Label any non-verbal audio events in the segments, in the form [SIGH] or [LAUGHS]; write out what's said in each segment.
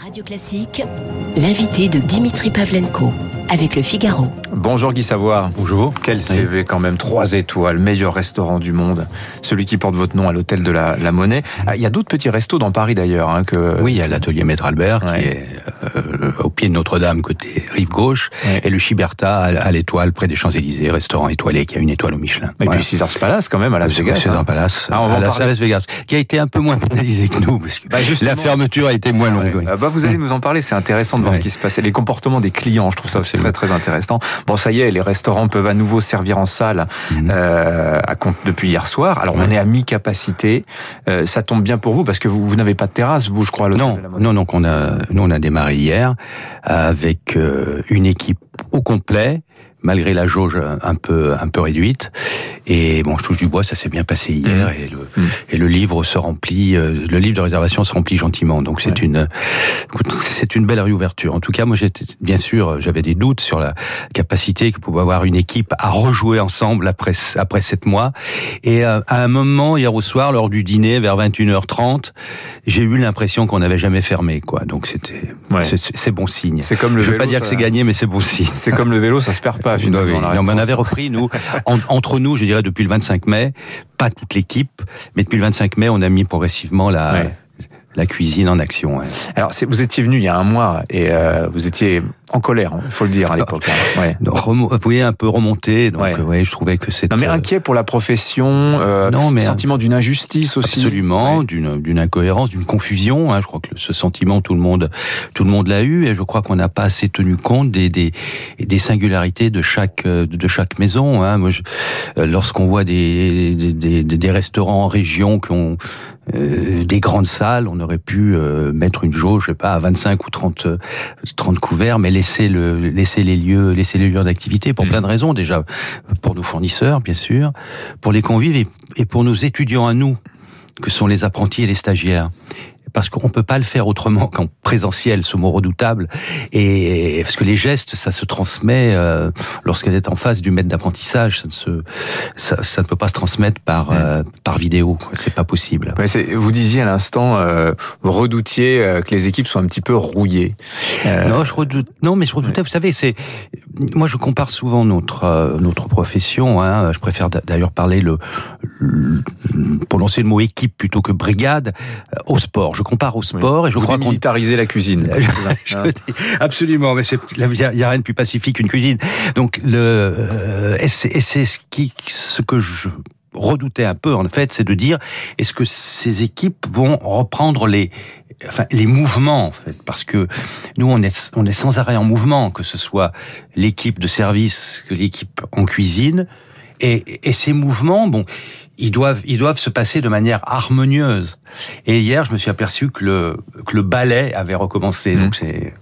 Radio Classique, l'invité de Dimitri Pavlenko avec le Figaro. Bonjour Guy Savoie. Bonjour. Quel CV quand même, trois étoiles, meilleur restaurant du monde, celui qui porte votre nom à l'hôtel de la, la, Monnaie. Ah, il y a d'autres petits restos dans Paris d'ailleurs. Hein, que... Oui, il y a l'atelier Maître Albert ouais. qui est euh, au pied de Notre-Dame côté rive gauche ouais. et le Chiberta à l'étoile près des Champs-Élysées, restaurant étoilé qui a une étoile au Michelin. Et ouais. puis Caesars Palace quand même à Las Vegas. Caesars hein. Palace ah, on à, Las, Las Vegas, qui a été un peu moins pénalisé que nous parce que bah la fermeture a été moins longue. Ah bah vous allez nous en parler, c'est intéressant de voir ce qui se passait, les comportements des clients, je trouve ça aussi très très intéressant. Bon, ça y est, les restaurants peuvent à nouveau servir en salle mmh. euh, à compte depuis hier soir. Alors, ouais. on est à mi-capacité. Euh, ça tombe bien pour vous parce que vous, vous n'avez pas de terrasse, vous, je crois. À non, non, donc on a, nous on a démarré hier avec euh, une équipe au complet malgré la jauge un peu un peu réduite. Et bon, je touche du bois, ça s'est bien passé hier mmh. et, le, mmh. et le livre se remplit, euh, le livre de réservation se remplit gentiment. Donc c'est ouais. une c'est une belle réouverture. En tout cas, moi j'étais bien sûr, j'avais des doutes sur la capacité que pouvait avoir une équipe à rejouer ensemble après après sept mois. Et euh, à un moment hier au soir, lors du dîner vers 21h30, j'ai eu l'impression qu'on n'avait jamais fermé quoi. Donc c'était ouais. c'est bon signe. C'est comme le Je veux pas dire que c'est gagné, mais c'est bon signe. C'est comme le vélo, ça se perd pas [LAUGHS] finalement. Oui. on avait repris nous en, entre nous, je dirais depuis le 25 mai, pas toute l'équipe, mais depuis le 25 mai, on a mis progressivement la ouais. la cuisine en action. Ouais. Alors vous étiez venu il y a un mois et euh, vous étiez en colère, il faut le dire à l'époque. Ouais. Vous voyez un peu remonté, donc ouais. ouais je trouvais que c'était. Non mais inquiet pour la profession, euh, non mais sentiment d'une injustice aussi. Absolument, ouais. d'une incohérence, d'une confusion. Hein. Je crois que ce sentiment tout le monde tout le monde l'a eu et je crois qu'on n'a pas assez tenu compte des des des singularités de chaque de chaque maison. Hein. Moi, lorsqu'on voit des, des des, des restaurants en région qui ont euh, des grandes salles, on aurait pu euh, mettre une jauge, je sais pas, à 25 ou 30 30 couverts, mais laisser le laisser les lieux laisser les lieux d'activité pour mmh. plein de raisons déjà pour nos fournisseurs bien sûr pour les convives et, et pour nos étudiants à nous que sont les apprentis et les stagiaires parce qu'on peut pas le faire autrement qu'en présentiel, ce mot redoutable, et parce que les gestes, ça se transmet euh, lorsqu'elle est en face du maître d'apprentissage, ça ne se, ça, ça, ne peut pas se transmettre par euh, par vidéo, c'est pas possible. Ouais, vous disiez à l'instant, euh, vous redoutiez euh, que les équipes soient un petit peu rouillées. Euh, non, je redoute, non, mais je redoutais. Ouais. Vous savez, c'est, moi, je compare souvent notre notre profession. Hein, je préfère d'ailleurs parler le, le, prononcer le mot équipe plutôt que brigade au sport je compare au sport oui. et je Vous crois qu'on militariser la cuisine. [LAUGHS] absolument, mais il n'y a, a, rien de plus pacifique qu'une cuisine. Donc le euh, et c'est ce qui ce que je redoutais un peu en fait, c'est de dire est-ce que ces équipes vont reprendre les enfin les mouvements en fait? Parce que nous on est on est sans arrêt en mouvement que ce soit l'équipe de service que l'équipe en cuisine et, et ces mouvements bon ils doivent, ils doivent se passer de manière harmonieuse. Et hier, je me suis aperçu que le, que le ballet avait recommencé. Mmh. Donc c'est,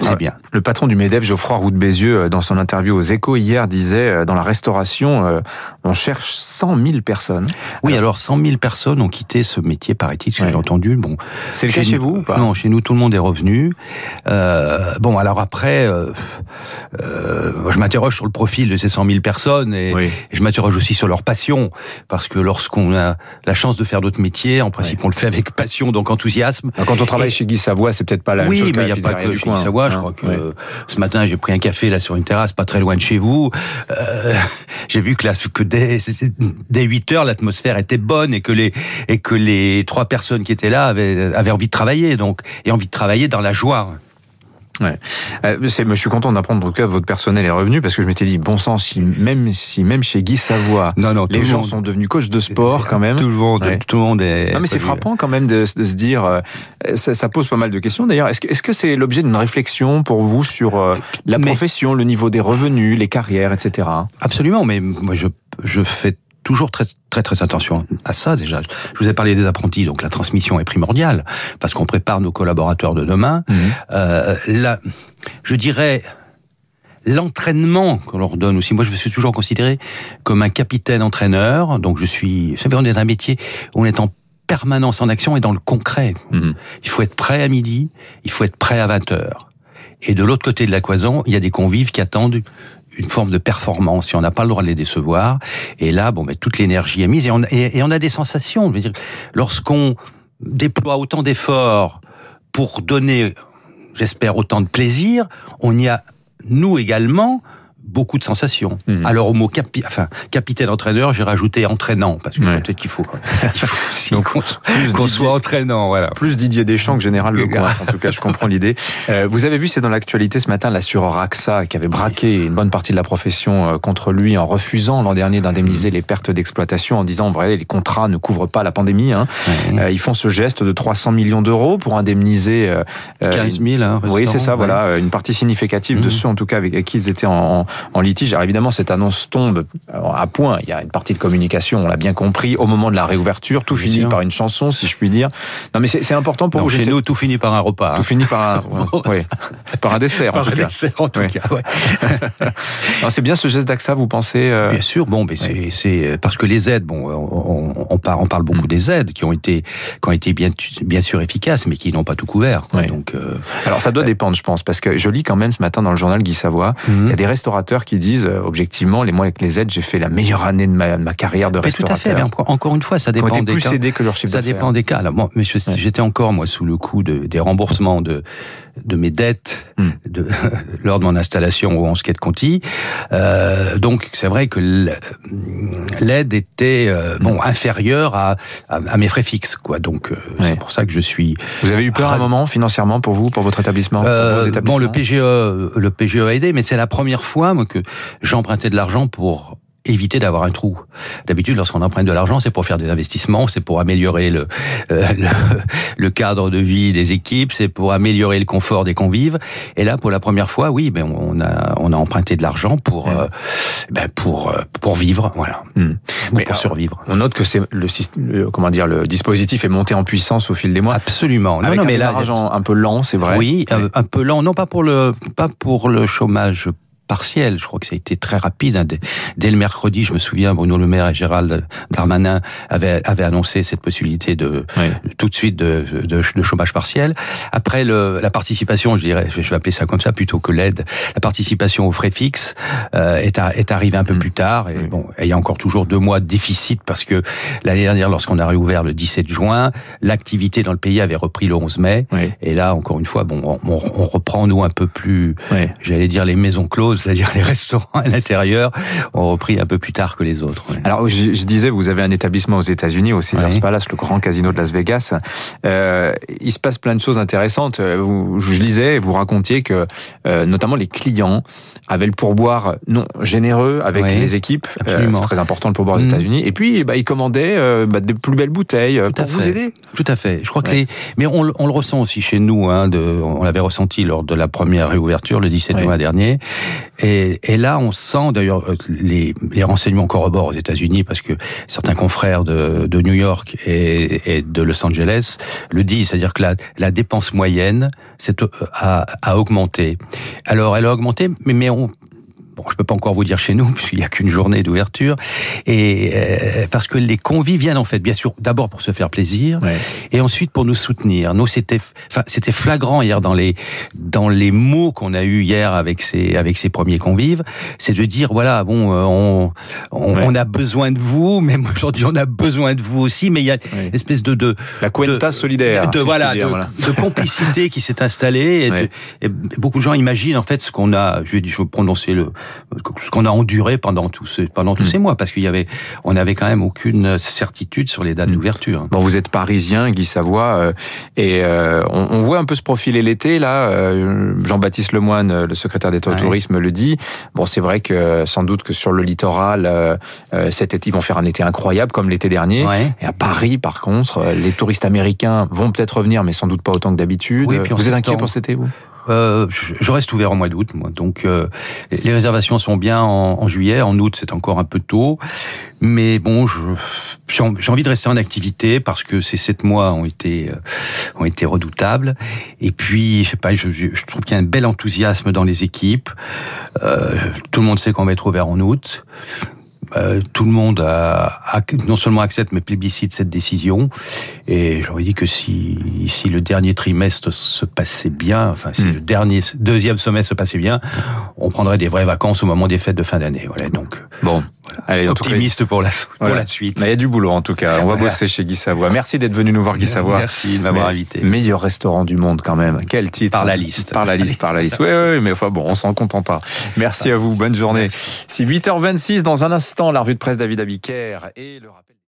c'est bien. Le patron du MEDEF, Geoffroy Roux de Bézieux, dans son interview aux Échos hier, disait dans la restauration, on cherche 100 000 personnes. Oui, alors, alors 100 000 personnes ont quitté ce métier, paraît-il, ce que j'ai entendu. Bon, c'est le cas chez vous ou pas? Non, chez nous, tout le monde est revenu. Euh, bon, alors après, euh, euh, je m'interroge sur le profil de ces 100 000 personnes et, oui. et je m'interroge aussi sur leur passion, parce que lorsqu'on a la chance de faire d'autres métiers, en principe, ouais. on le fait avec passion, donc enthousiasme. Alors, quand on travaille et... chez Guy Savoie, c'est peut-être pas la oui, même chose. Oui, mais il n'y a pas que Je crois que ouais. ce matin, j'ai pris un café là sur une terrasse, pas très loin de chez vous. Euh, [LAUGHS] j'ai vu que, là, que dès, dès 8 heures, l'atmosphère était bonne et que les et que les trois personnes qui étaient là avaient, avaient envie de travailler, donc et envie de travailler dans la joie. Ouais. Euh, je suis content d'apprendre que votre personnel est revenu parce que je m'étais dit bon sang si même si même chez Guy Savoie non, non, les gens sont devenus coachs de sport quand même. Tout le monde ouais. tout le monde est non mais c'est frappant quand même de, de se dire euh, ça, ça, pose pas mal de questions. D'ailleurs est-ce que est-ce que c'est l'objet d'une réflexion pour vous sur euh, la mais, profession le niveau des revenus les carrières etc absolument mais moi je je fais toujours très très très attention à ça déjà. Je vous ai parlé des apprentis, donc la transmission est primordiale parce qu'on prépare nos collaborateurs de demain. Mmh. Euh, je dirais l'entraînement qu'on leur donne aussi. Moi, je me suis toujours considéré comme un capitaine entraîneur. Donc, je suis. Vous savez, on est dans un métier où on est en permanence en action et dans le concret. Mmh. Il faut être prêt à midi, il faut être prêt à 20 heures. Et de l'autre côté de la cloison, il y a des convives qui attendent une forme de performance et on n'a pas le droit de les décevoir. Et là, bon, mais toute l'énergie est mise et on, et on a des sensations. Je veux dire, lorsqu'on déploie autant d'efforts pour donner j'espère, autant de plaisir, on y a, nous également, beaucoup de sensations. Mhm. Alors au mot capi enfin, capitaine entraîneur, j'ai rajouté entraînant parce que peut-être qu'il faut, [LAUGHS] qu'on soit entraînant. Voilà. Plus Didier Deschamps que Général [LAUGHS] Leclerc. En tout cas, je comprends l'idée. Euh, vous avez vu, c'est dans l'actualité ce matin, l'assureur AXA qui avait braqué une bonne partie de la profession euh, contre lui en refusant l'an dernier d'indemniser les pertes d'exploitation en disant, vrai, les contrats ne couvrent pas la pandémie. Hein. Euh, ils font ce geste de 300 millions d'euros pour indemniser 15 000. Hein, oui, c'est ça. Voilà, une partie significative de mmh. ceux en tout cas avec qui ils étaient en, en litige. Alors évidemment, cette annonce tombe à point. Il y a une partie de communication, on l'a bien compris, au moment de la réouverture. Tout finit par une chanson, si je puis dire. Non, mais c'est important pour vous. Chez nous, tout finit par un repas. Tout hein. finit par un, [LAUGHS] ouais, par un dessert, par en tout un cas. Dessert, en tout cas ouais. [LAUGHS] c'est bien ce geste d'AXA, vous pensez euh... Bien sûr. Bon, mais c'est parce que les aides, bon, on, on, parle, on parle beaucoup mm. des aides qui ont été, qui ont été bien, bien sûr efficaces, mais qui n'ont pas tout couvert. Quoi. Donc, euh... alors ça doit dépendre, je pense, parce que je lis quand même ce matin dans le journal Guy Savoie, mm. il y a des restaurateurs qui disent, euh, objectivement, les mois avec les aides, j'ai fait la meilleure année de ma, ma carrière de mais restaurateur. Tout à fait. encore une fois, ça dépend des plus cas. Aidés que leur chiffre ça dépend des cas. Alors, moi, j'étais encore moi sous le coup de, des remboursements de de mes dettes hmm. de, [LAUGHS] lors de mon installation au skate Conti. Euh, donc c'est vrai que l'aide était euh, bon hmm. inférieure à, à, mes frais fixes quoi. Donc euh, c'est pour ça que je suis. Vous avez eu peur à un moment financièrement pour vous, pour votre établissement, pour vos établissements Bon, le PGE, le PGE a aidé, mais c'est la première fois moi, que j'empruntais de l'argent pour éviter d'avoir un trou. D'habitude, lorsqu'on emprunte de l'argent, c'est pour faire des investissements, c'est pour améliorer le, euh, [LAUGHS] le, cadre de vie des équipes, c'est pour améliorer le confort des convives. Et là, pour la première fois, oui, ben on a on a emprunté de l'argent pour euh, ben pour euh, pour vivre, voilà, hmm. Mais pour survivre. On note que c'est le, comment dire le dispositif est monté en puissance au fil des mois. Absolument. non, non, mais là, un peu lent, c'est vrai. Oui, un peu lent, non pas pour le pas pour le chômage partiel. Je crois que ça a été très rapide. Hein. Dès, le mercredi, je me souviens, Bruno Le Maire et Gérald Darmanin avaient, avaient annoncé cette possibilité de tout de suite de, de, de, chômage partiel. Après le, la participation, je dirais, je vais appeler ça comme ça plutôt que l'aide. La participation aux frais fixes euh, est, est arrivée un peu mm. plus tard. Et bon, il y a encore toujours deux mois de déficit parce que l'année dernière, lorsqu'on a réouvert le 17 juin, l'activité dans le pays avait repris le 11 mai. Et là, encore une fois, bon, on, on reprend nous un peu plus, j'allais dire les maisons closes c'est-à-dire les [LAUGHS] restaurants à l'intérieur, ont repris un peu plus tard que les autres. Alors, je, disais, vous avez un établissement aux États-Unis, au Caesars Palace, le grand casino de Las Vegas. Euh, il se passe plein de choses intéressantes. Vous, je lisais, vous racontiez que, euh, notamment les clients avaient le pourboire non généreux avec les équipes. Euh, c'est très important le pourboire aux mmh. États-Unis. Et puis, bah, ils commandaient euh, bah, des plus belles bouteilles euh, pour vous aider. Tout à fait. Je crois que les, mais on, on, le ressent aussi chez nous. Hein, de, on l'avait ressenti lors de la première réouverture le 17 juin dernier. Et, et, là, on sent d'ailleurs les, les renseignements corroborent aux États-Unis parce que certains confrères de, de New York et, et, de Los Angeles le disent, c'est-à-dire que la, la dépense moyenne a, a augmenté. Alors, elle a augmenté, mais, mais on Bon, je peux pas encore vous dire chez nous, [LAUGHS] puisqu'il n'y a qu'une journée d'ouverture, et euh, parce que les convives viennent en fait, bien sûr, d'abord pour se faire plaisir, et ensuite pour nous soutenir. Nous, c'était, enfin, c'était flagrant hier dans les dans les mots qu'on a eu hier avec ces avec ces premiers convives, c'est de dire voilà, bon, euh, on on, a besoin de vous, [LAUGHS] même aujourd'hui on a besoin de vous aussi, mais il y a une espèce de de la cuenta solidaire, de, voilà, de, complicité qui s'est installée, et, beaucoup de gens imaginent en fait ce qu'on a, je vais, je vais prononcer le ce qu'on a enduré pendant tous ces, pendant tous hmm. ces mois, parce qu'il y avait, on n'avait quand même aucune certitude sur les dates hmm. d'ouverture. Bon, vous êtes parisien, Guy Savoie, euh, et euh, on, voit un peu se profiler l'été là. Euh, Jean-Baptiste Lemoine, le secrétaire d'État au tourisme, le dit. Bon, c'est vrai que sans doute que sur le littoral, cet été, ils vont faire un été incroyable comme l'été dernier. Et à Paris, par contre, les touristes américains vont peut-être revenir, mais sans doute pas autant que d'habitude. vous êtes inquiet pour cet été, vous? Euh, je reste ouvert au mois d'août, moi. Donc, euh, les réservations sont bien en, juillet. En août, c'est encore un peu tôt. Mais bon, j'ai envie de rester en activité parce que ces sept mois ont été euh, ont été redoutables. Et puis, je sais pas, je, je trouve qu'il y a un bel enthousiasme dans les équipes. tout le monde sait qu'on va être ouvert en août. Euh, tout le monde a, non seulement accepte mais plébiscite cette décision. Et j'aurais dit que si, si le dernier trimestre se passait bien, enfin si hmm. le dernier deuxième semestre se passait bien, on prendrait des vraies vacances au moment des fêtes de fin d'année. Voilà, donc bon. Allez, optimiste pour la, pour la suite. Il y a du boulot en tout cas. On va bosser chez Guy Savoie. Merci d'être venu nous voir, Guy Savoie. Merci de m'avoir invité. Meilleur restaurant du monde quand même. Quel titre Par la liste. Par la liste, par la liste. Oui, oui, mais enfin bon, on s'en contente pas. Merci à vous. Bonne journée. C'est 8h26 dans un instant. La revue de presse David Abiker et le rappel.